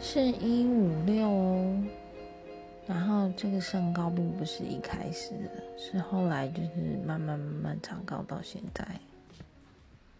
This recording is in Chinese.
是一五六哦。然后这个身高并不是一开始的是后来就是慢慢慢慢长高到现在。